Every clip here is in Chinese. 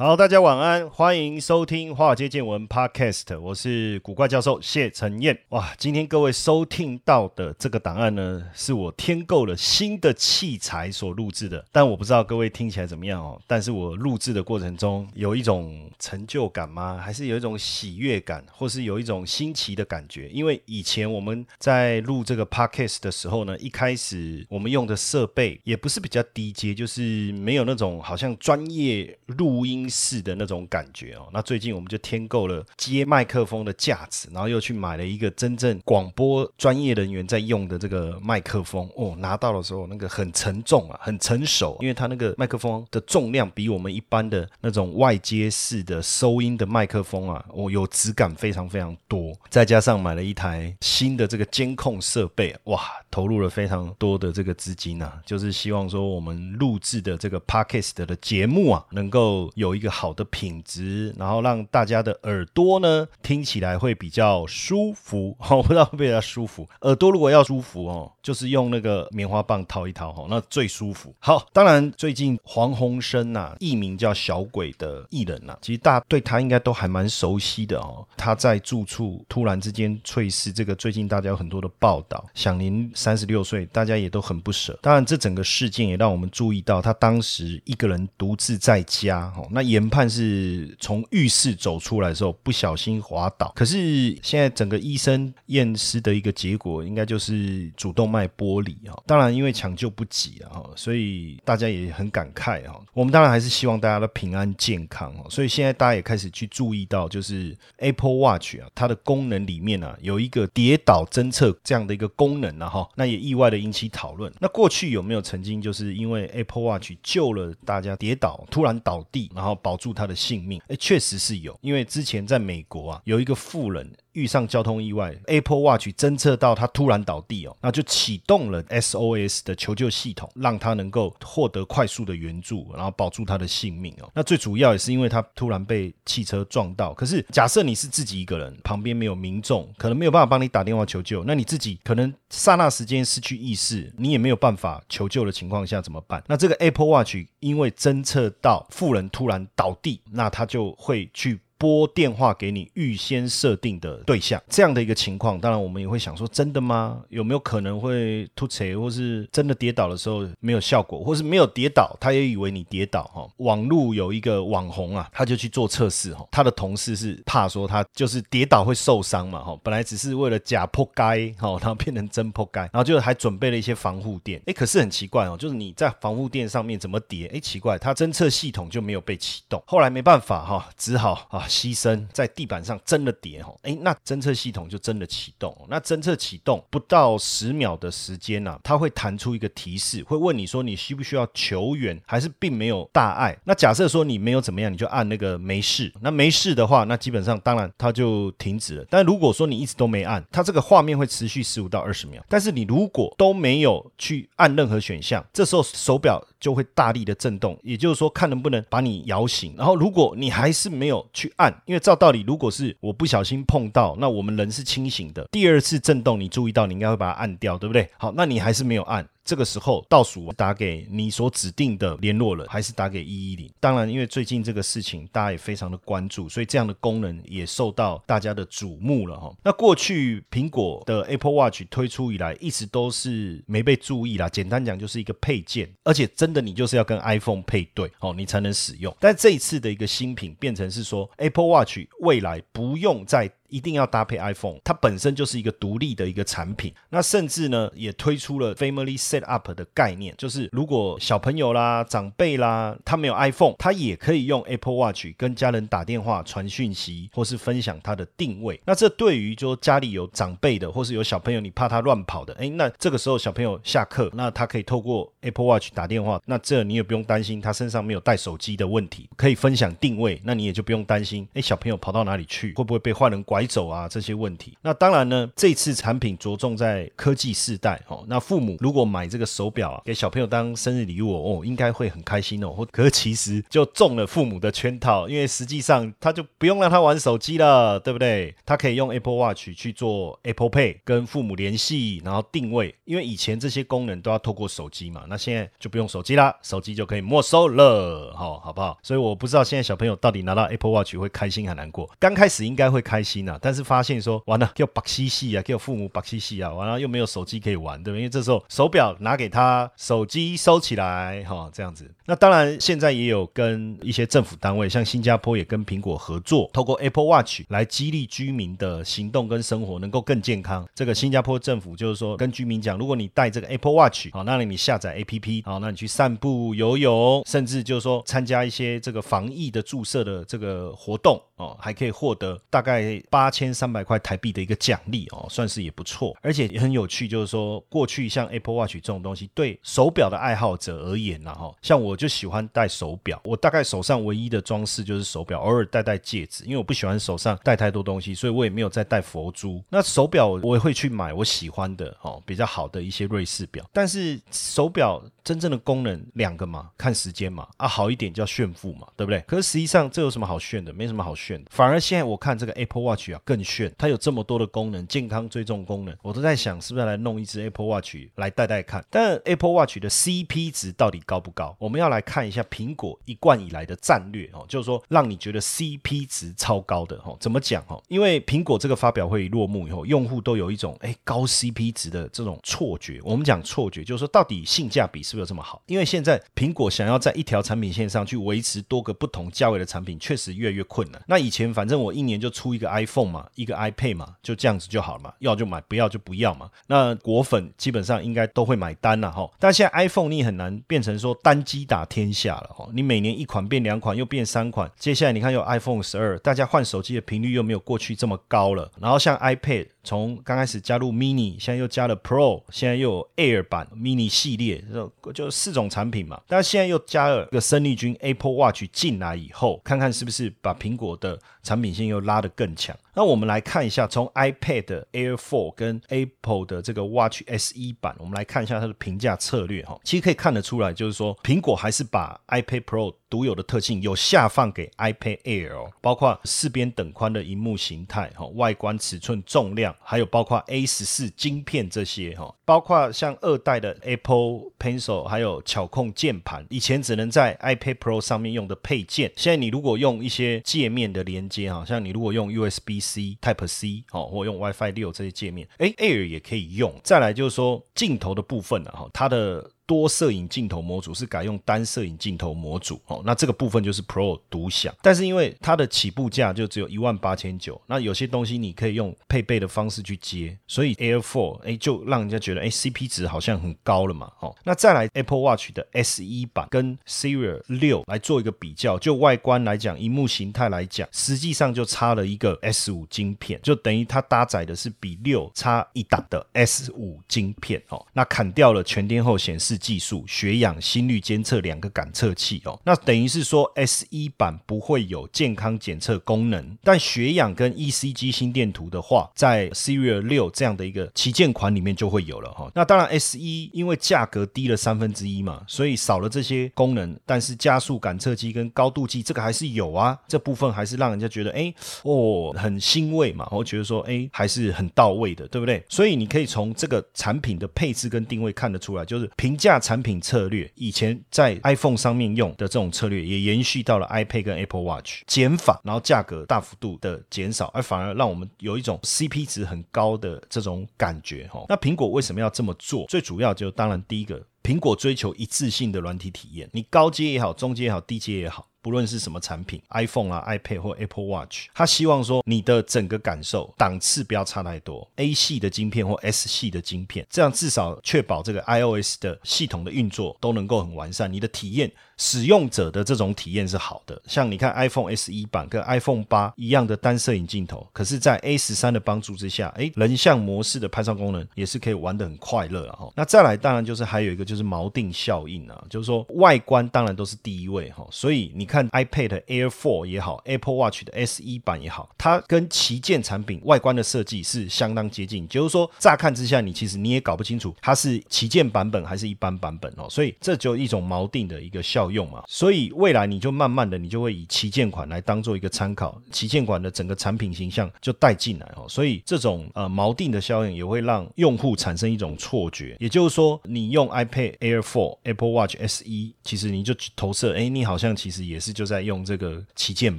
好，大家晚安，欢迎收听《华尔街见闻》Podcast，我是古怪教授谢承彦。哇，今天各位收听到的这个档案呢，是我添购了新的器材所录制的，但我不知道各位听起来怎么样哦。但是我录制的过程中有一种成就感吗？还是有一种喜悦感，或是有一种新奇的感觉？因为以前我们在录这个 Podcast 的时候呢，一开始我们用的设备也不是比较低阶，就是没有那种好像专业录音。式的那种感觉哦，那最近我们就添购了接麦克风的架子，然后又去买了一个真正广播专业人员在用的这个麦克风。哦，拿到的时候那个很沉重啊，很成熟，因为它那个麦克风的重量比我们一般的那种外接式的收音的麦克风啊，哦有质感非常非常多，再加上买了一台新的这个监控设备，哇，投入了非常多的这个资金啊，就是希望说我们录制的这个 podcast 的节目啊，能够有一一个好的品质，然后让大家的耳朵呢听起来会比较舒服。我不知道会不会比较舒服。耳朵如果要舒服哦，就是用那个棉花棒掏一掏哈，那最舒服。好，当然最近黄鸿升呐，艺名叫小鬼的艺人呐，其实大家对他应该都还蛮熟悉的哦。他在住处突然之间猝死，这个最近大家有很多的报道，享年三十六岁，大家也都很不舍。当然，这整个事件也让我们注意到，他当时一个人独自在家哦，那。研判是从浴室走出来的时候不小心滑倒，可是现在整个医生验尸的一个结果，应该就是主动脉剥离啊。当然，因为抢救不及啊，所以大家也很感慨啊。我们当然还是希望大家的平安健康哦。所以现在大家也开始去注意到，就是 Apple Watch 啊，它的功能里面啊有一个跌倒侦测这样的一个功能了哈。那也意外的引起讨论。那过去有没有曾经就是因为 Apple Watch 救了大家跌倒突然倒地，然后保住他的性命，哎，确实是有，因为之前在美国啊，有一个富人。遇上交通意外，Apple Watch 侦测到他突然倒地哦，那就启动了 SOS 的求救系统，让他能够获得快速的援助，然后保住他的性命哦。那最主要也是因为他突然被汽车撞到。可是假设你是自己一个人，旁边没有民众，可能没有办法帮你打电话求救，那你自己可能刹那时间失去意识，你也没有办法求救的情况下怎么办？那这个 Apple Watch 因为侦测到富人突然倒地，那他就会去。拨电话给你预先设定的对象，这样的一个情况，当然我们也会想说，真的吗？有没有可能会突锤，或是真的跌倒的时候没有效果，或是没有跌倒，他也以为你跌倒哈？网路有一个网红啊，他就去做测试哈，他的同事是怕说他就是跌倒会受伤嘛哈，本来只是为了假破街哈，然后变成真破街，然后就还准备了一些防护垫，哎，可是很奇怪哦，就是你在防护垫上面怎么叠？哎，奇怪，他侦测系统就没有被启动，后来没办法哈，只好啊。牺牲在地板上真的跌哈，哎，那侦测系统就真的启动。那侦测启动不到十秒的时间呢，它会弹出一个提示，会问你说你需不需要求援，还是并没有大碍。那假设说你没有怎么样，你就按那个没事。那没事的话，那基本上当然它就停止了。但如果说你一直都没按，它这个画面会持续十五到二十秒。但是你如果都没有去按任何选项，这时候手表就会大力的震动，也就是说看能不能把你摇醒。然后如果你还是没有去按，因为照道理，如果是我不小心碰到，那我们人是清醒的。第二次震动，你注意到，你应该会把它按掉，对不对？好，那你还是没有按。这个时候倒数打给你所指定的联络人，还是打给一一零？当然，因为最近这个事情大家也非常的关注，所以这样的功能也受到大家的瞩目了哈。那过去苹果的 Apple Watch 推出以来，一直都是没被注意啦。简单讲，就是一个配件，而且真的你就是要跟 iPhone 配对哦，你才能使用。但这一次的一个新品变成是说，Apple Watch 未来不用再一定要搭配 iPhone，它本身就是一个独立的一个产品。那甚至呢，也推出了 Family Set Up 的概念，就是如果小朋友啦、长辈啦，他没有 iPhone，他也可以用 Apple Watch 跟家人打电话、传讯息，或是分享他的定位。那这对于就家里有长辈的，或是有小朋友，你怕他乱跑的，哎，那这个时候小朋友下课，那他可以透过 Apple Watch 打电话，那这你也不用担心他身上没有带手机的问题，可以分享定位，那你也就不用担心，哎，小朋友跑到哪里去，会不会被坏人拐走啊？这些问题。那当然呢，这次产品着重在科技世代哦。那父母如果买这个手表啊，给小朋友当生日礼物哦，应该会很开心哦。或可是其实就中了父母的圈套，因为实际上他就不用让他玩手机了，对不对？他可以用 Apple Watch 去做 Apple Pay 跟父母联系，然后定位。因为以前这些功能都要透过手机嘛，那现在就不用手机啦，手机就可以没收了，好，好不好？所以我不知道现在小朋友到底拿到 Apple Watch 会开心还难过。刚开始应该会开心，但是发现说完了，给我白西西啊，给我父母白西西啊，完了又没有手机可以玩，对不？因为这时候手表拿给他，手机收起来，哈，这样子。那当然现在也有跟一些政府单位，像新加坡也跟苹果合作，透过 Apple Watch 来激励居民的行动跟生活能够更健康。这个新加坡政府就是说跟居民讲，如果你带这个 Apple Watch，好，那你下载 APP，好，那你去散步、游泳，甚至就是说参加一些这个防疫的注射的这个活动。哦，还可以获得大概八千三百块台币的一个奖励哦，算是也不错，而且也很有趣。就是说，过去像 Apple Watch 这种东西，对手表的爱好者而言呢，哈，像我就喜欢戴手表，我大概手上唯一的装饰就是手表，偶尔戴戴戒指，因为我不喜欢手上戴太多东西，所以我也没有再戴佛珠。那手表我也会去买我喜欢的哦，比较好的一些瑞士表，但是手表。真正的功能两个嘛，看时间嘛，啊好一点叫炫富嘛，对不对？可是实际上这有什么好炫的？没什么好炫的。反而现在我看这个 Apple Watch 啊更炫，它有这么多的功能，健康追踪功能，我都在想是不是来弄一只 Apple Watch 来戴戴看。但 Apple Watch 的 CP 值到底高不高？我们要来看一下苹果一贯以来的战略哦，就是说让你觉得 CP 值超高的哦。怎么讲哦？因为苹果这个发表会落幕以后，用户都有一种哎高 CP 值的这种错觉。我们讲错觉，就是说到底性价比。是不是这么好？因为现在苹果想要在一条产品线上去维持多个不同价位的产品，确实越来越困难。那以前反正我一年就出一个 iPhone 嘛，一个 iPad 嘛，就这样子就好了嘛，要就买，不要就不要嘛。那果粉基本上应该都会买单了哈。但现在 iPhone 你很难变成说单机打天下了哈。你每年一款变两款，又变三款，接下来你看有 iPhone 十二，大家换手机的频率又没有过去这么高了。然后像 iPad。从刚开始加入 mini，现在又加了 Pro，现在又有 Air 版 mini 系列，就就四种产品嘛。但是现在又加了一个生力军 Apple Watch 进来以后，看看是不是把苹果的产品线又拉得更强。那我们来看一下，从 iPad Air 4跟 Apple 的这个 Watch SE 版，我们来看一下它的评价策略哈。其实可以看得出来，就是说苹果还是把 iPad Pro 独有的特性有下放给 iPad Air，包括四边等宽的荧幕形态哈，外观尺寸、重量。还有包括 A 十四晶片这些哈，包括像二代的 Apple Pencil，还有巧控键盘，以前只能在 iPad Pro 上面用的配件，现在你如果用一些界面的连接哈，像你如果用 USB C Type C 哦，或用 WiFi 六这些界面，哎，Air 也可以用。再来就是说镜头的部分了哈，它的。多摄影镜头模组是改用单摄影镜头模组哦，那这个部分就是 Pro 独享，但是因为它的起步价就只有一万八千九，那有些东西你可以用配备的方式去接，所以 Air Four 哎就让人家觉得哎 CP 值好像很高了嘛哦，那再来 Apple Watch 的 S 一版跟 Series 六来做一个比较，就外观来讲，荧幕形态来讲，实际上就差了一个 S 五晶片，就等于它搭载的是比六差一档的 S 五晶片哦，那砍掉了全天候显示。技术血氧、心率监测两个感测器哦，那等于是说 S 一版不会有健康检测功能，但血氧跟 ECG 心电图的话，在 Series 六这样的一个旗舰款里面就会有了哈。那当然 S 一因为价格低了三分之一嘛，所以少了这些功能，但是加速感测器跟高度计这个还是有啊，这部分还是让人家觉得哎哦很欣慰嘛，我觉得说哎还是很到位的，对不对？所以你可以从这个产品的配置跟定位看得出来，就是评价。产品策略以前在 iPhone 上面用的这种策略，也延续到了 iPad 跟 Apple Watch 减法，然后价格大幅度的减少，而反而让我们有一种 CP 值很高的这种感觉哈。那苹果为什么要这么做？最主要就当然第一个。苹果追求一致性的软体体验，你高阶也好，中阶也好，低阶也好。不论是什么产品，iPhone 啊、iPad 或 Apple Watch，他希望说你的整个感受档次不要差太多，A 系的晶片或 S 系的晶片，这样至少确保这个 iOS 的系统的运作都能够很完善，你的体验。使用者的这种体验是好的，像你看 iPhone S 一版跟 iPhone 八一样的单摄影镜头，可是，在 A 十三的帮助之下，哎，人像模式的拍照功能也是可以玩得很快乐啊！哈，那再来，当然就是还有一个就是锚定效应啊，就是说外观当然都是第一位哈，所以你看 iPad airfor 也好，Apple Watch 的 S 一版也好，它跟旗舰产品外观的设计是相当接近，就是说乍看之下，你其实你也搞不清楚它是旗舰版本还是一般版本哦，所以这就一种锚定的一个效。用嘛，所以未来你就慢慢的，你就会以旗舰款来当做一个参考，旗舰款的整个产品形象就带进来哦。所以这种呃锚定的效应也会让用户产生一种错觉，也就是说，你用 iPad Air 4、Apple Watch SE，其实你就投射，哎，你好像其实也是就在用这个旗舰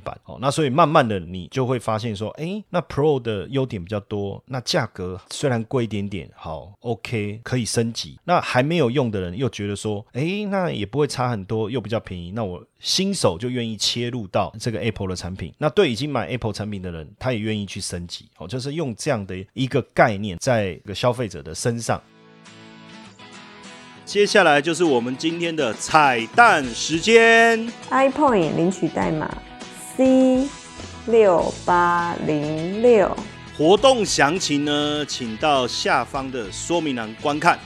版哦。那所以慢慢的你就会发现说，哎，那 Pro 的优点比较多，那价格虽然贵一点点，好 OK 可以升级。那还没有用的人又觉得说，哎，那也不会差很多，又比较便宜，那我新手就愿意切入到这个 Apple 的产品。那对已经买 Apple 产品的人，他也愿意去升级。哦，就是用这样的一个概念，在个消费者的身上。接下来就是我们今天的彩蛋时间，iPoint 领取代码 C 六八零六。活动详情呢，请到下方的说明栏观看。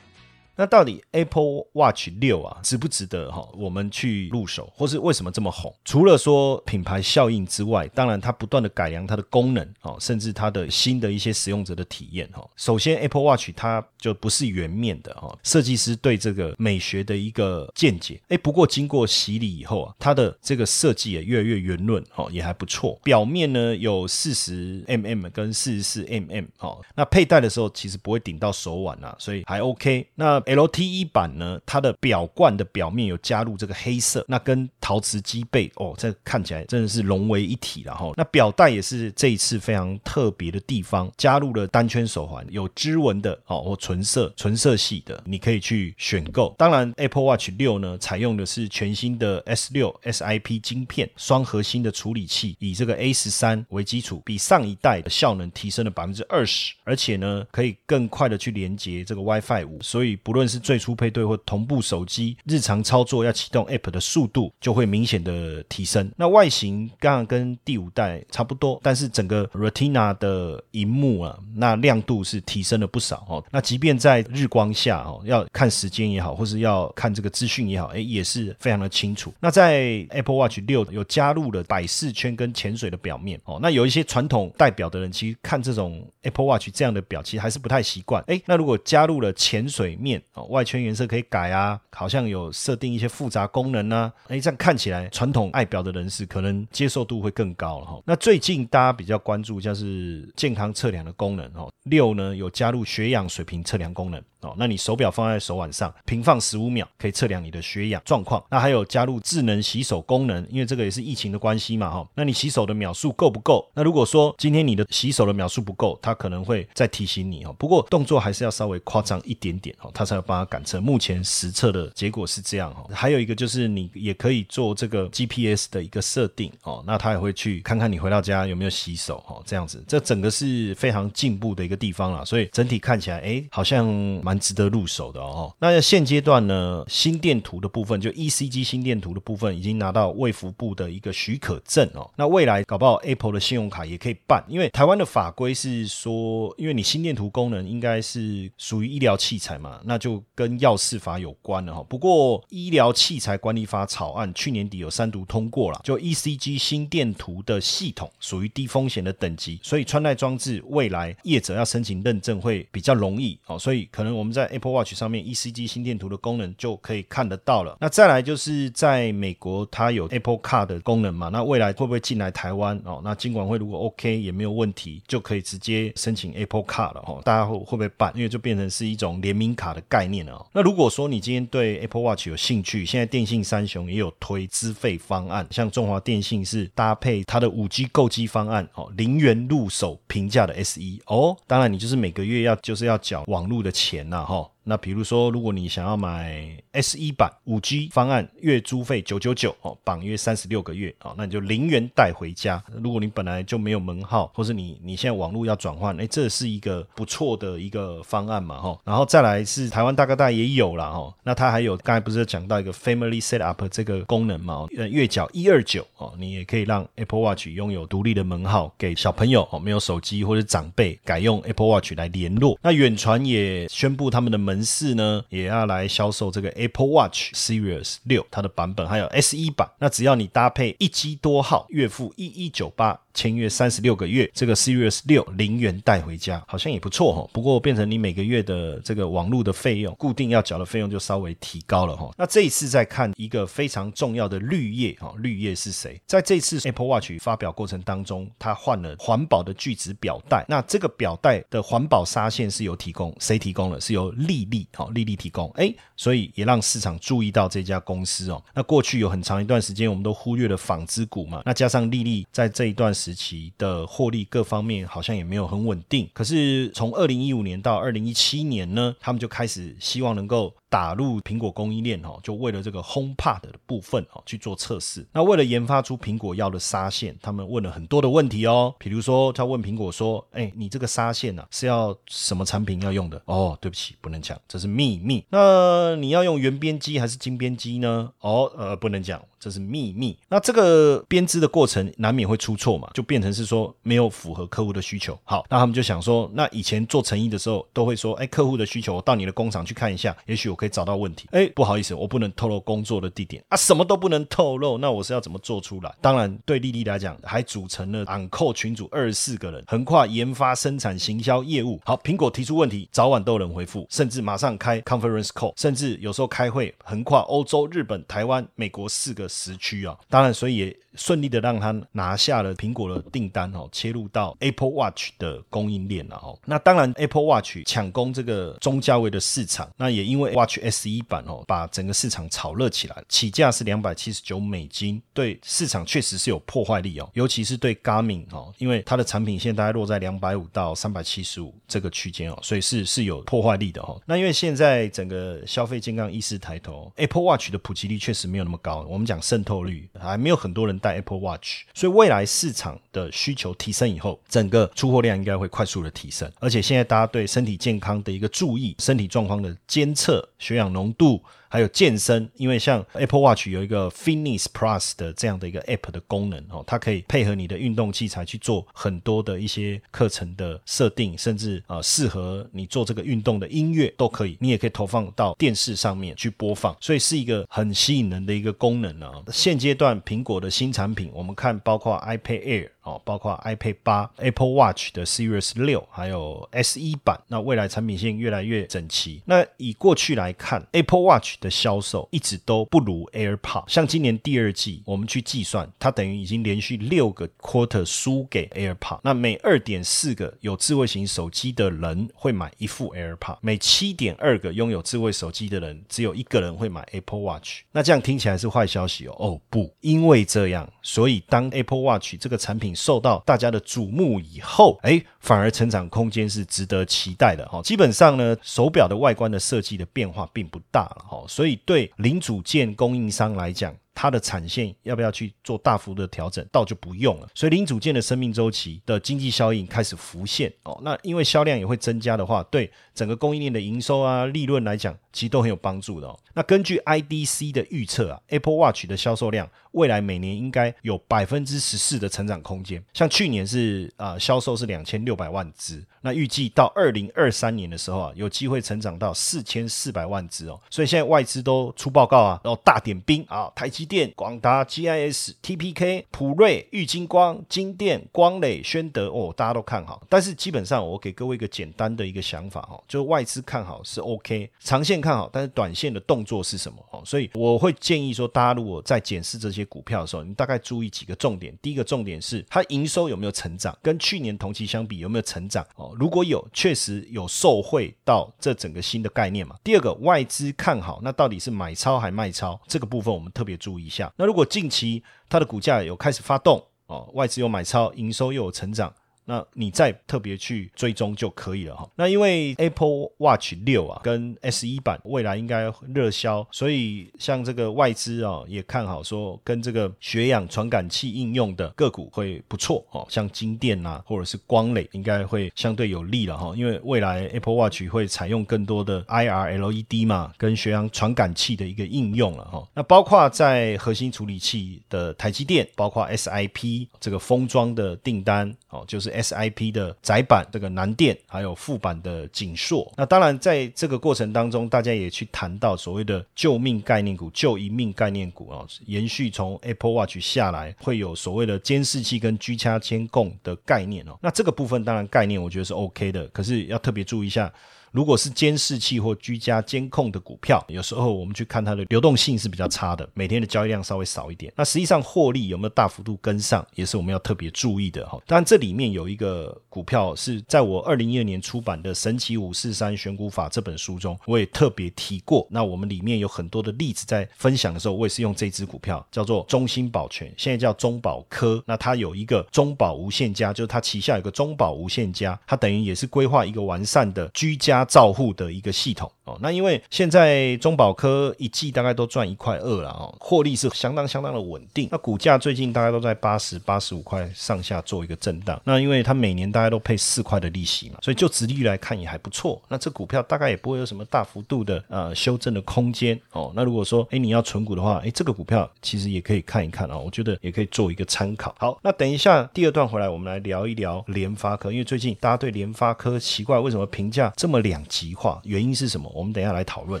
那到底 Apple Watch 六啊值不值得哈？我们去入手，或是为什么这么红？除了说品牌效应之外，当然它不断的改良它的功能哦，甚至它的新的一些使用者的体验哈。首先 Apple Watch 它就不是圆面的哈，设计师对这个美学的一个见解。哎，不过经过洗礼以后啊，它的这个设计也越来越圆润哦，也还不错。表面呢有四十 mm 跟四十四 mm 哦，那佩戴的时候其实不会顶到手腕啊，所以还 OK。那 LTE 版呢，它的表冠的表面有加入这个黑色，那跟陶瓷机背哦，这看起来真的是融为一体了哈。那表带也是这一次非常特别的地方，加入了单圈手环，有织纹的哦，或纯色纯色系的，你可以去选购。当然，Apple Watch 六呢，采用的是全新的 S 六 SIP 晶片，双核心的处理器，以这个 A 十三为基础，比上一代的效能提升了百分之二十，而且呢，可以更快的去连接这个 WiFi 五，所以不论是最初配对或同步手机日常操作要启动 App 的速度就会明显的提升。那外形刚刚跟第五代差不多，但是整个 Retina 的荧幕啊，那亮度是提升了不少哦。那即便在日光下哦，要看时间也好，或是要看这个资讯也好，哎，也是非常的清楚。那在 Apple Watch 六有加入了摆饰圈跟潜水的表面哦。那有一些传统代表的人，其实看这种 Apple Watch 这样的表，其实还是不太习惯。哎，那如果加入了潜水面哦，外圈颜色可以改啊，好像有设定一些复杂功能呢。哎，这样看起来传统爱表的人士可能接受度会更高了哈。那最近大家比较关注像是健康测量的功能哦，六呢有加入血氧水平测量功能。哦，那你手表放在手腕上，平放十五秒，可以测量你的血氧状况。那还有加入智能洗手功能，因为这个也是疫情的关系嘛，哈。那你洗手的秒数够不够？那如果说今天你的洗手的秒数不够，它可能会再提醒你哦。不过动作还是要稍微夸张一点点哦，它才有办法感测。目前实测的结果是这样哦。还有一个就是你也可以做这个 GPS 的一个设定哦，那它也会去看看你回到家有没有洗手哦，这样子，这整个是非常进步的一个地方了。所以整体看起来，哎，好像蛮。值得入手的哦。那现阶段呢，心电图的部分，就 ECG 心电图的部分，已经拿到卫福部的一个许可证哦。那未来搞不好 Apple 的信用卡也可以办，因为台湾的法规是说，因为你心电图功能应该是属于医疗器材嘛，那就跟药事法有关了哈。不过医疗器材管理法草案去年底有三读通过了，就 ECG 心电图的系统属于低风险的等级，所以穿戴装置未来业者要申请认证会比较容易哦。所以可能我。我们在 Apple Watch 上面 ECG 心电图的功能就可以看得到了。那再来就是在美国，它有 Apple Car 的功能嘛？那未来会不会进来台湾哦？那金管会如果 OK 也没有问题，就可以直接申请 Apple Car 了哦。大家会会不会办？因为就变成是一种联名卡的概念了。那如果说你今天对 Apple Watch 有兴趣，现在电信三雄也有推资费方案，像中华电信是搭配它的五 G 购机方案哦，零元入手平价的 SE 哦。当然你就是每个月要就是要缴网络的钱。大号，那比如说，如果你想要买 S 一版五 G 方案，月租费九九九哦，绑约三十六个月哦，那你就零元带回家。如果你本来就没有门号，或是你你现在网络要转换，哎，这是一个不错的一个方案嘛哈。然后再来是台湾大哥大也有了哈，那它还有刚才不是讲到一个 Family Set Up 这个功能嘛？呃，月缴一二九哦，你也可以让 Apple Watch 拥有独立的门号，给小朋友哦没有手机或者长辈改用 Apple Watch 来联络。那远传也宣布他们的门市呢，也要来销售这个 Apple Watch Series 六它的版本，还有 S 一版。那只要你搭配一机多号，月付一一九八。签约三十六个月，这个 Series 六零元带回家，好像也不错哈。不过变成你每个月的这个网络的费用，固定要缴的费用就稍微提高了哈。那这一次再看一个非常重要的绿叶哈，绿叶是谁？在这次 Apple Watch 发表过程当中，它换了环保的聚酯表带。那这个表带的环保纱线是由提供谁提供了？是由丽丽哈，丽丽提供。哎，所以也让市场注意到这家公司哦。那过去有很长一段时间，我们都忽略了纺织股嘛。那加上丽丽在这一段时时期的获利各方面好像也没有很稳定，可是从二零一五年到二零一七年呢，他们就开始希望能够。打入苹果供应链哦，就为了这个 HomePod 的部分哦去做测试。那为了研发出苹果要的纱线，他们问了很多的问题哦。比如说，他问苹果说：“哎，你这个纱线呢是要什么产品要用的？”哦，对不起，不能讲，这是秘密。那你要用圆边机还是金边机呢？哦，呃，不能讲，这是秘密。那这个编织的过程难免会出错嘛，就变成是说没有符合客户的需求。好，那他们就想说，那以前做成衣的时候都会说：“哎，客户的需求，我到你的工厂去看一下，也许我可。”以找到问题，哎，不好意思，我不能透露工作的地点啊，什么都不能透露，那我是要怎么做出来？当然，对丽丽来讲，还组成了 Uncle 群组二十四个人，横跨研发、生产、行销、业务。好，苹果提出问题，早晚都有人回复，甚至马上开 conference call，甚至有时候开会，横跨欧洲、日本、台湾、美国四个时区啊。当然，所以也。顺利的让他拿下了苹果的订单哦，切入到 Apple Watch 的供应链了哦。那当然，Apple Watch 抢攻这个中价位的市场，那也因为 Watch S 一版哦，把整个市场炒热起来，起价是两百七十九美金，对市场确实是有破坏力哦，尤其是对 Garmin 哦，因为它的产品线大概落在两百五到三百七十五这个区间哦，所以是是有破坏力的哦。那因为现在整个消费健康意识抬头，Apple Watch 的普及率确实没有那么高，我们讲渗透率还没有很多人。带 Apple Watch，所以未来市场的需求提升以后，整个出货量应该会快速的提升。而且现在大家对身体健康的一个注意，身体状况的监测、血氧浓度。还有健身，因为像 Apple Watch 有一个 Fitness Plus 的这样的一个 App 的功能哦，它可以配合你的运动器材去做很多的一些课程的设定，甚至啊适合你做这个运动的音乐都可以，你也可以投放到电视上面去播放，所以是一个很吸引人的一个功能啊。现阶段苹果的新产品，我们看包括 iPad Air。哦，包括 iPad 八、Apple Watch 的 Series 六，还有 S 一版，那未来产品线越来越整齐。那以过去来看，Apple Watch 的销售一直都不如 AirPod。像今年第二季，我们去计算，它等于已经连续六个 quarter 输给 AirPod。那每二点四个有智慧型手机的人会买一副 AirPod，每七点二个拥有智慧手机的人，只有一个人会买 Apple Watch。那这样听起来是坏消息哦？哦不，因为这样，所以当 Apple Watch 这个产品受到大家的瞩目以后，哎，反而成长空间是值得期待的哈。基本上呢，手表的外观的设计的变化并不大了哈，所以对零组件供应商来讲。它的产线要不要去做大幅的调整，倒就不用了。所以零组件的生命周期的经济效应开始浮现哦。那因为销量也会增加的话，对整个供应链的营收啊、利润来讲，其实都很有帮助的哦。那根据 IDC 的预测啊，Apple Watch 的销售量未来每年应该有百分之十四的成长空间。像去年是啊，销售是两千六百万只，那预计到二零二三年的时候啊，有机会成长到四千四百万只哦。所以现在外资都出报告啊，然后大点兵啊，台积。电、广达、GIS、TPK、普瑞、玉金光、金电、光磊、宣德哦，大家都看好。但是基本上，我给各位一个简单的一个想法哈，就外资看好是 OK，长线看好，但是短线的动作是什么哦？所以我会建议说，大家如果在检视这些股票的时候，你大概注意几个重点。第一个重点是它营收有没有成长，跟去年同期相比有没有成长哦？如果有，确实有受惠到这整个新的概念嘛。第二个，外资看好，那到底是买超还卖超？这个部分我们特别注意。一下，那如果近期它的股价有开始发动哦，外资有买超，营收又有成长，那你再特别去追踪就可以了哈。那因为 Apple Watch 六啊跟 S 一版未来应该热销，所以像这个外资啊也看好说跟这个血氧传感器应用的个股会不错哦，像金电啊或者是光磊应该会相对有利了哈。因为未来 Apple Watch 会采用更多的 IR LED 嘛，跟血氧传感器的一个应用了哈。那包括在核心处理器的台积电，包括 SIP 这个封装的订单哦，就是 SIP 的窄板这个南电，还有副板的锦硕。那当然在这个过程当中，大家也去谈到所谓的救命概念股、救一命概念股啊，延续从 Apple Watch 下来，会有所谓的监视器跟居家监控的概念哦。那这个部分当然概念我觉得是 OK 的，可是要特别注意一下。如果是监视器或居家监控的股票，有时候我们去看它的流动性是比较差的，每天的交易量稍微少一点。那实际上获利有没有大幅度跟上，也是我们要特别注意的哈。当然，这里面有一个股票是在我二零一二年出版的《神奇五四三选股法》这本书中，我也特别提过。那我们里面有很多的例子在分享的时候，我也是用这支股票叫做中兴保全，现在叫中保科。那它有一个中保无限家，就是它旗下有个中保无限家，它等于也是规划一个完善的居家。照护的一个系统哦，那因为现在中保科一季大概都赚一块二了哦，获利是相当相当的稳定。那股价最近大概都在八十八十五块上下做一个震荡。那因为它每年大概都配四块的利息嘛，所以就直率来看也还不错。那这股票大概也不会有什么大幅度的呃修正的空间哦。那如果说哎你要存股的话，哎这个股票其实也可以看一看啊，我觉得也可以做一个参考。好，那等一下第二段回来，我们来聊一聊联发科，因为最近大家对联发科奇怪为什么评价这么两极化，原因是什么？我们等一下来讨论。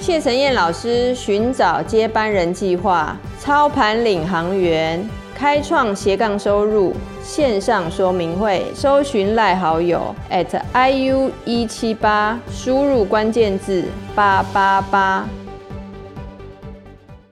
谢晨燕老师寻找接班人计划，操盘领航员，开创斜杠收入线上说明会，搜寻赖好友 at iu 一七八，输入关键字八八八。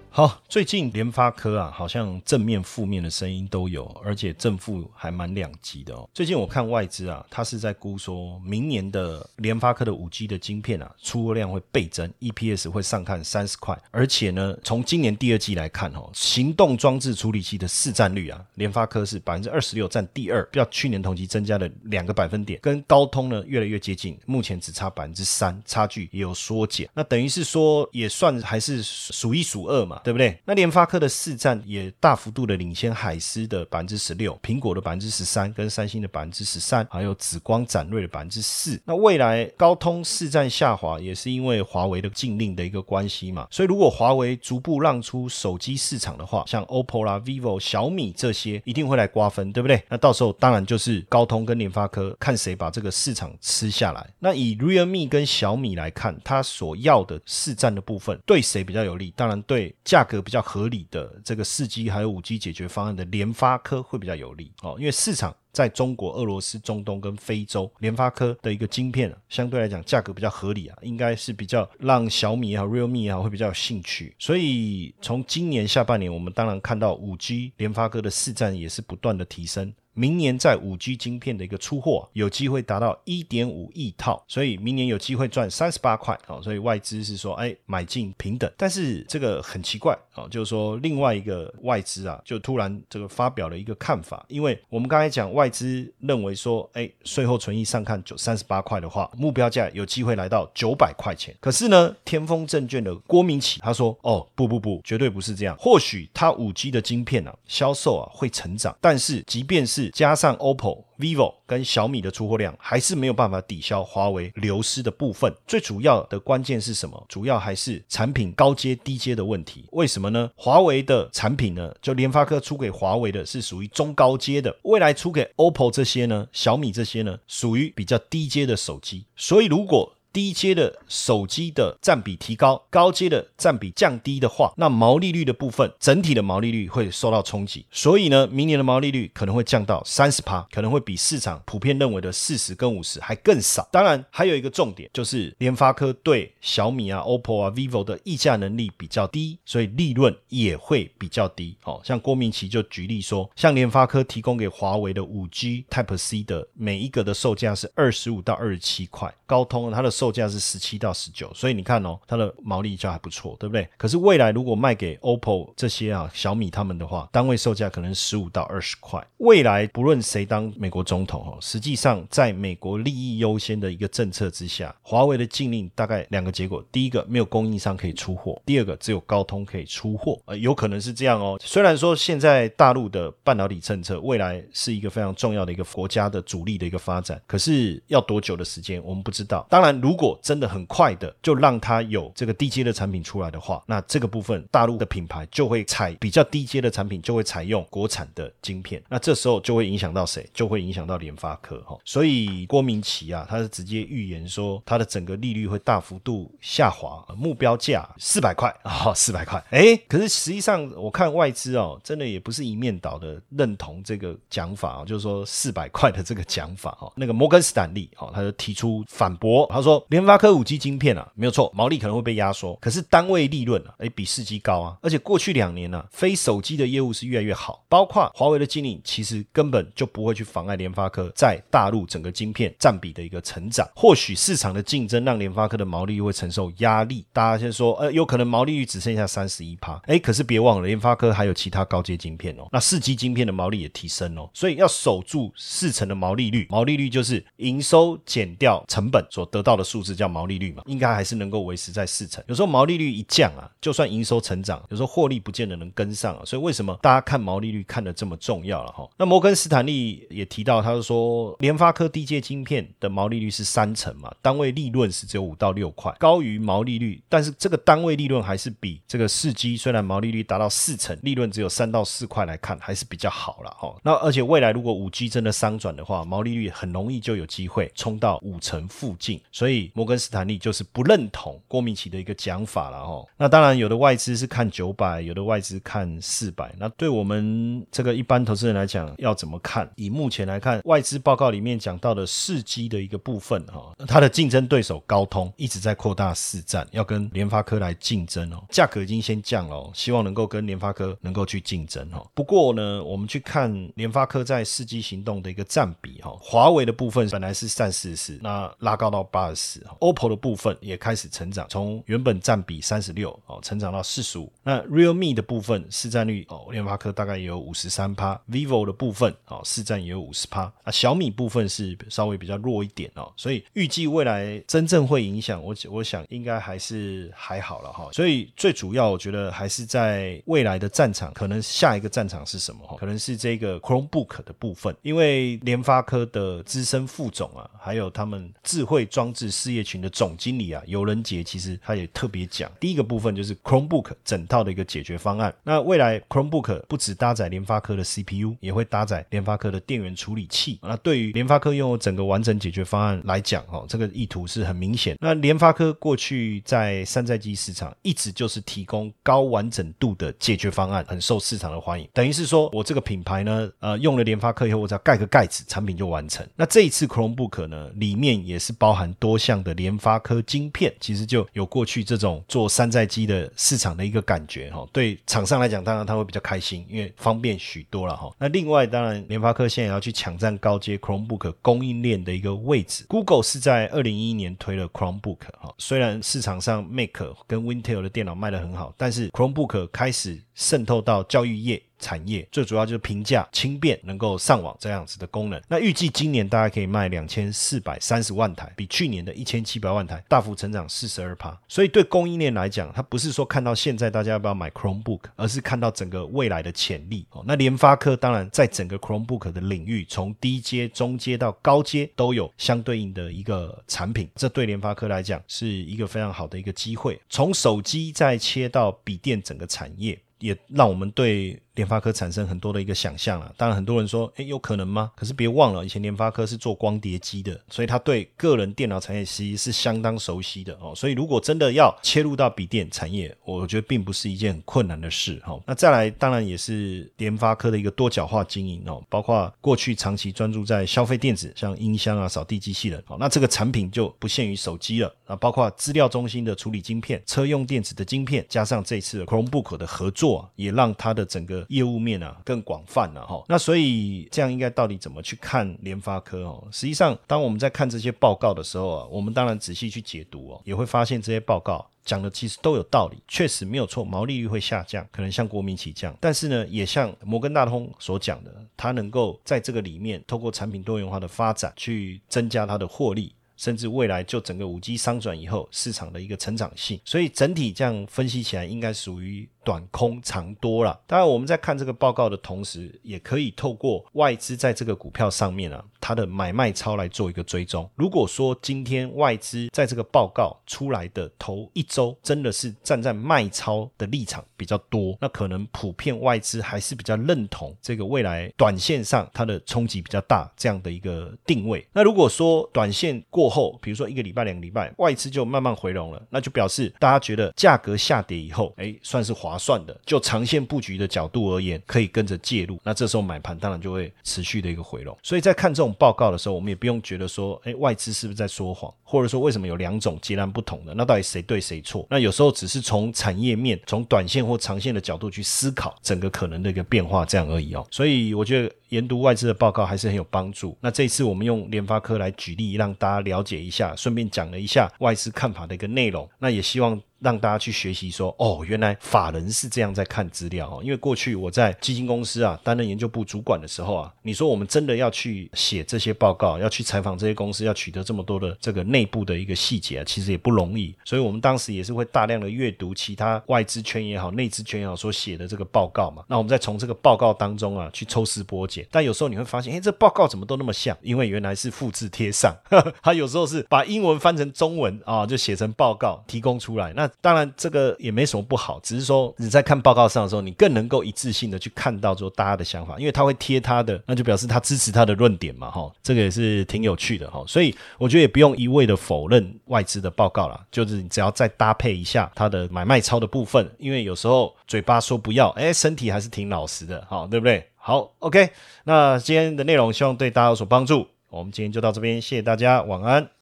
好。最近联发科啊，好像正面、负面的声音都有，而且正负还蛮两极的哦。最近我看外资啊，它是在估说，明年的联发科的五 G 的晶片啊，出货量会倍增，EPS 会上看三十块。而且呢，从今年第二季来看哦，行动装置处理器的市占率啊，联发科是百分之二十六，占第二，较去年同期增加了两个百分点，跟高通呢越来越接近，目前只差百分之三，差距也有缩减。那等于是说，也算还是数一数二嘛，对不对？那联发科的市占也大幅度的领先海思的百分之十六，苹果的百分之十三，跟三星的百分之十三，还有紫光展锐的百分之四。那未来高通市占下滑，也是因为华为的禁令的一个关系嘛。所以如果华为逐步让出手机市场的话，像 OPPO 啦、vivo、小米这些一定会来瓜分，对不对？那到时候当然就是高通跟联发科看谁把这个市场吃下来。那以 Realme 跟小米来看，它所要的市占的部分对谁比较有利？当然对价格比较合理的这个四 G 还有五 G 解决方案的联发科会比较有利哦，因为市场在中国、俄罗斯、中东跟非洲，联发科的一个晶片相对来讲价格比较合理啊，应该是比较让小米也好、Realme 也好会比较有兴趣。所以从今年下半年，我们当然看到五 G 联发科的市占也是不断的提升。明年在五 G 晶片的一个出货，有机会达到一点五亿套，所以明年有机会赚三十八块哦。所以外资是说，哎，买进平等。但是这个很奇怪哦，就是说另外一个外资啊，就突然这个发表了一个看法，因为我们刚才讲外资认为说，哎，税后存益上看九三十八块的话，目标价有机会来到九百块钱。可是呢，天风证券的郭明启他说，哦，不不不，绝对不是这样。或许它五 G 的晶片啊，销售啊会成长，但是即便是加上 OPPO、vivo 跟小米的出货量，还是没有办法抵消华为流失的部分。最主要的关键是什么？主要还是产品高阶、低阶的问题。为什么呢？华为的产品呢，就联发科出给华为的是属于中高阶的，未来出给 OPPO 这些呢、小米这些呢，属于比较低阶的手机。所以如果低阶的手机的占比提高，高阶的占比降低的话，那毛利率的部分，整体的毛利率会受到冲击。所以呢，明年的毛利率可能会降到三十趴，可能会比市场普遍认为的四十跟五十还更少。当然，还有一个重点就是联发科对小米啊、OPPO 啊、vivo 的议价能力比较低，所以利润也会比较低。哦，像郭明奇就举例说，像联发科提供给华为的五 G Type C 的每一个的售价是二十五到二十七块，高通它的。售价是十七到十九，所以你看哦，它的毛利就还不错，对不对？可是未来如果卖给 OPPO 这些啊小米他们的话，单位售价可能十五到二十块。未来不论谁当美国总统哦，实际上在美国利益优先的一个政策之下，华为的禁令大概两个结果：第一个没有供应商可以出货；第二个只有高通可以出货。呃，有可能是这样哦。虽然说现在大陆的半导体政策未来是一个非常重要的一个国家的主力的一个发展，可是要多久的时间我们不知道。当然，如如果真的很快的就让它有这个低阶的产品出来的话，那这个部分大陆的品牌就会采比较低阶的产品，就会采用国产的晶片。那这时候就会影响到谁？就会影响到联发科哈。所以郭明奇啊，他是直接预言说，它的整个利率会大幅度下滑，目标价四百块啊，四百块。哎，可是实际上我看外资哦，真的也不是一面倒的认同这个讲法啊，就是说四百块的这个讲法哈。那个摩根斯坦利哦，他就提出反驳，他说联发科五 G 晶片啊，没有错，毛利可能会被压缩，可是单位利润啊，哎，比四 G 高啊，而且过去两年呢，非手机的业务是越来越好，包括华为的经理其实根本就不会去妨碍联发科在大陆整个晶片占比的一个成长。或许市场的竞争让联发科的毛利率会承受压力，大家先说，呃，有可能毛利率只剩下三十一趴，哎，可是别忘了联发科还有其他高阶晶片哦，那四 G 晶片的毛利也提升哦，所以要守住四成的毛利率，毛利率就是营收减掉成本所得到的数字叫毛利率嘛，应该还是能够维持在四成。有时候毛利率一降啊，就算营收成长，有时候获利不见得能跟上啊，所以为什么大家看毛利率看得这么重要了哈？那摩根斯坦利也提到，他就说联发科低阶晶片的毛利率是三成嘛，单位利润是只有五到六块，高于毛利率，但是这个单位利润还是比这个四 G 虽然毛利率达到四成，利润只有三到四块来看，还是比较好了哈。那而且未来如果五 G 真的商转的话，毛利率很容易就有机会冲到五成附近，所以摩根斯坦利就是不认同郭明奇的一个讲法了哈。那当然有的外资是看九百，有的外资看四百，那对我们这个一般投资人来讲要怎么看？以目前来看，外资报告里面讲到的四 G 的一个部分哈，它的竞争对手高通一直在扩大市占，要跟联发科来竞争哦，价格已经先降了，希望能够跟联发科能够去竞争哦。不过呢，我们去看联发科在四 G 行动的一个占比哈，华为的部分本来是占四十，那拉高到八十，OPPO 的部分也开始成长，从原本占比三十六哦，成长到四十五。那 Realme 的部分市占率哦，联发科大概也有五十三趴，Vivo 的部分哦，市占也有五十趴，啊，小米部分是稍微比较弱一点哦，所以预计未来真正会影响我，我想应该还是还好了哈。所以最主要我觉得还是在未来的战场，可能下一个战场是什么哈？可能是这个 Chromebook 的部分，因为联发科的资深副总啊，还有他们智慧装置事业群的总经理啊，尤仁杰其实他也特别讲，第一个部分就是 Chromebook 整套的一个解决方案。那未来 Chromebook 不只搭载联发科的 CPU，也会搭载联发科的电源处理器。那对于联发科拥有整个完整解决方案来讲，哦，这个意图是很明显。那联发科过去在山寨机市场一直就是提供高完整度的解决方案，很受市场的欢迎。等于是说我这个品牌呢，呃，用了联发科以后，我只要盖个盖子，产品就完成。那这一次 Chromebook 呢，里面也是包含多像的联发科晶片，其实就有过去这种做山寨机的市场的一个感觉哈。对厂商来讲，当然他会比较开心，因为方便许多了哈。那另外，当然联发科现在也要去抢占高阶 Chromebook 供应链的一个位置。Google 是在二零一一年推了 Chromebook 哈，虽然市场上 Mac 跟 Wintel 的电脑卖得很好，但是 Chromebook 开始渗透到教育业。产业最主要就是平价、轻便、能够上网这样子的功能。那预计今年大概可以卖两千四百三十万台，比去年的一千七百万台大幅成长四十二趴。所以对供应链来讲，它不是说看到现在大家要不要买 Chromebook，而是看到整个未来的潜力。哦，那联发科当然在整个 Chromebook 的领域，从低阶、中阶到高阶都有相对应的一个产品。这对联发科来讲是一个非常好的一个机会。从手机再切到笔电整个产业，也让我们对。联发科产生很多的一个想象了，当然很多人说，哎，有可能吗？可是别忘了，以前联发科是做光碟机的，所以他对个人电脑产业其实是相当熟悉的哦。所以如果真的要切入到笔电产业，我觉得并不是一件很困难的事哈。那再来，当然也是联发科的一个多角化经营哦，包括过去长期专注在消费电子，像音箱啊、扫地机器人，好，那这个产品就不限于手机了啊，包括资料中心的处理晶片、车用电子的晶片，加上这次的 Chromebook 的合作，也让它的整个业务面啊更广泛了哈。那所以这样应该到底怎么去看联发科哦？实际上，当我们在看这些报告的时候啊，我们当然仔细去解读哦，也会发现这些报告。讲的其实都有道理，确实没有错，毛利率会下降，可能像国民起降，但是呢，也像摩根大通所讲的，它能够在这个里面，透过产品多元化的发展，去增加它的获利。甚至未来就整个五 G 商转以后市场的一个成长性，所以整体这样分析起来，应该属于短空长多了。当然，我们在看这个报告的同时，也可以透过外资在这个股票上面啊，它的买卖超来做一个追踪。如果说今天外资在这个报告出来的头一周真的是站在卖超的立场比较多，那可能普遍外资还是比较认同这个未来短线上它的冲击比较大这样的一个定位。那如果说短线过，后，比如说一个礼拜、两个礼拜，外资就慢慢回笼了，那就表示大家觉得价格下跌以后，哎，算是划算的。就长线布局的角度而言，可以跟着介入。那这时候买盘当然就会持续的一个回笼。所以在看这种报告的时候，我们也不用觉得说，哎，外资是不是在说谎，或者说为什么有两种截然不同的？那到底谁对谁错？那有时候只是从产业面、从短线或长线的角度去思考整个可能的一个变化，这样而已哦。所以我觉得。研读外资的报告还是很有帮助。那这次我们用联发科来举例，让大家了解一下，顺便讲了一下外资看法的一个内容。那也希望。让大家去学习说，哦，原来法人是这样在看资料哦。因为过去我在基金公司啊担任研究部主管的时候啊，你说我们真的要去写这些报告，要去采访这些公司，要取得这么多的这个内部的一个细节啊，其实也不容易。所以我们当时也是会大量的阅读其他外资圈也好、内资圈也好所写的这个报告嘛。那我们再从这个报告当中啊去抽丝剥茧。但有时候你会发现，哎，这报告怎么都那么像？因为原来是复制贴上，他有时候是把英文翻成中文啊，就写成报告提供出来。那当然这个。也没什么不好，只是说你在看报告上的时候，你更能够一致性的去看到说大家的想法，因为他会贴他的，那就表示他支持他的论点嘛，哈，这个也是挺有趣的哈，所以我觉得也不用一味的否认外资的报告了，就是你只要再搭配一下他的买卖超的部分，因为有时候嘴巴说不要，哎，身体还是挺老实的，哈，对不对？好，OK，那今天的内容希望对大家有所帮助，我们今天就到这边，谢谢大家，晚安。